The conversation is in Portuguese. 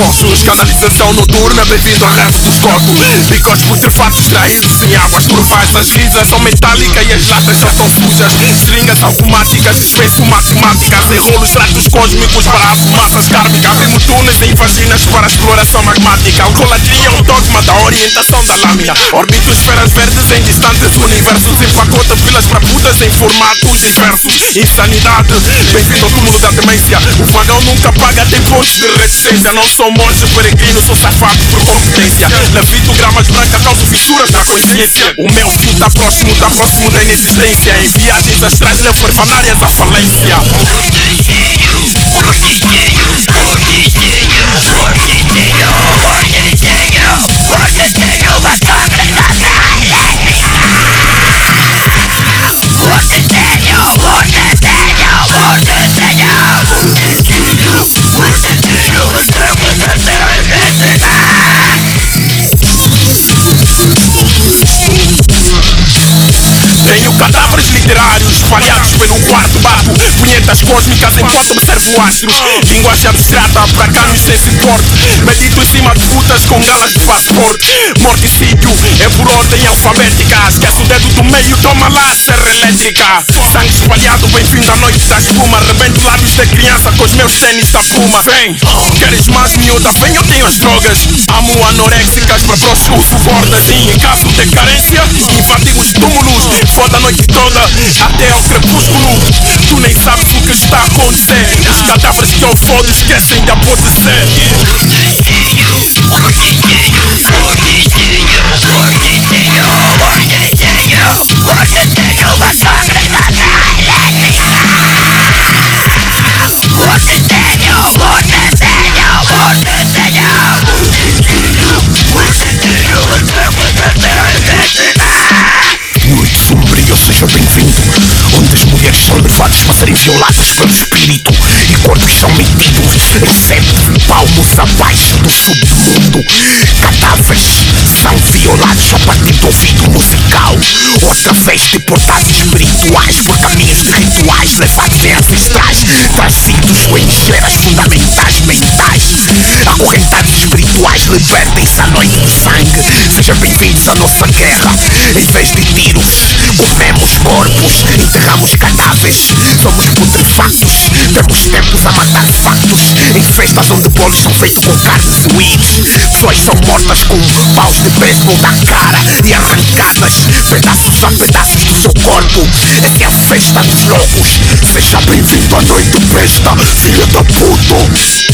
postos Canalização noturna, bem-vindo ao resto dos copos Bicos putrefatos extraídos sem águas turvais As cinzas são metálicas e as latas estão sujas Seringas automáticas, dispenso matemáticas. Enrolos ratos cósmicos para a fumaças kármicas Vemos túneis em vaginas para exploração magmática. Coladinho é um dogma da orientação da lâmina. Orbito esferas verdes em distantes universos Empacota filas para putas em formatos diversos. Insanidade, bem-vindo ao túmulo da demência. O vagão nunca paga, tem pontos de resistência Não sou monge peregrino, sou safado por competência Levito gramas brancas, causo fissuras na consciência. O meu fim próximo, tá próximo da inexistência Em viagens astrais levo orfanárias à falência literários espalhados pelo quarto barco. Punhetas cósmicas enquanto observo astros. Linguagem abstrata para canos sem suporte Medito em cima de putas com galas de passaporte Morticídio é por ordem alfabética. Esquece o dedo do meio, toma lá serra elétrica. Sangue espalhado, bem-vindo à noite da espuma Rebento os da puma Vem, queres mais miúda? Vem, eu tenho as drogas. Amo anoréxicas para próximo uso bordas. E em caso de carência, invadimos túmulos. Foda a noite toda, até ao crepúsculo. Tu nem sabes o que está a acontecer. Os cadáveres que eu fodo esquecem de apodrecer seja bem-vindo Onde as mulheres são levadas para serem violadas pelo espírito E corpos são metidos em sete palmos abaixo do submundo Cadáveres são violados a partir do ouvido musical Ou através de portais espirituais Por caminhos de rituais levados em ancestrais Trazidos com esferas fundamentais mentais Acorrentados espirituais libertem-se à noite do sangue Sejam bem-vindos à nossa guerra Em vez de Enterramos cadáveres Somos putrefactos Temos tempos a matar factos Em festas onde bolos são feitos com carne Pessoas são mortas com paus de beisebol na cara E arrancadas pedaços a pedaços do seu corpo Essa é a festa dos loucos Seja bem-vindo à noite besta Filha da puta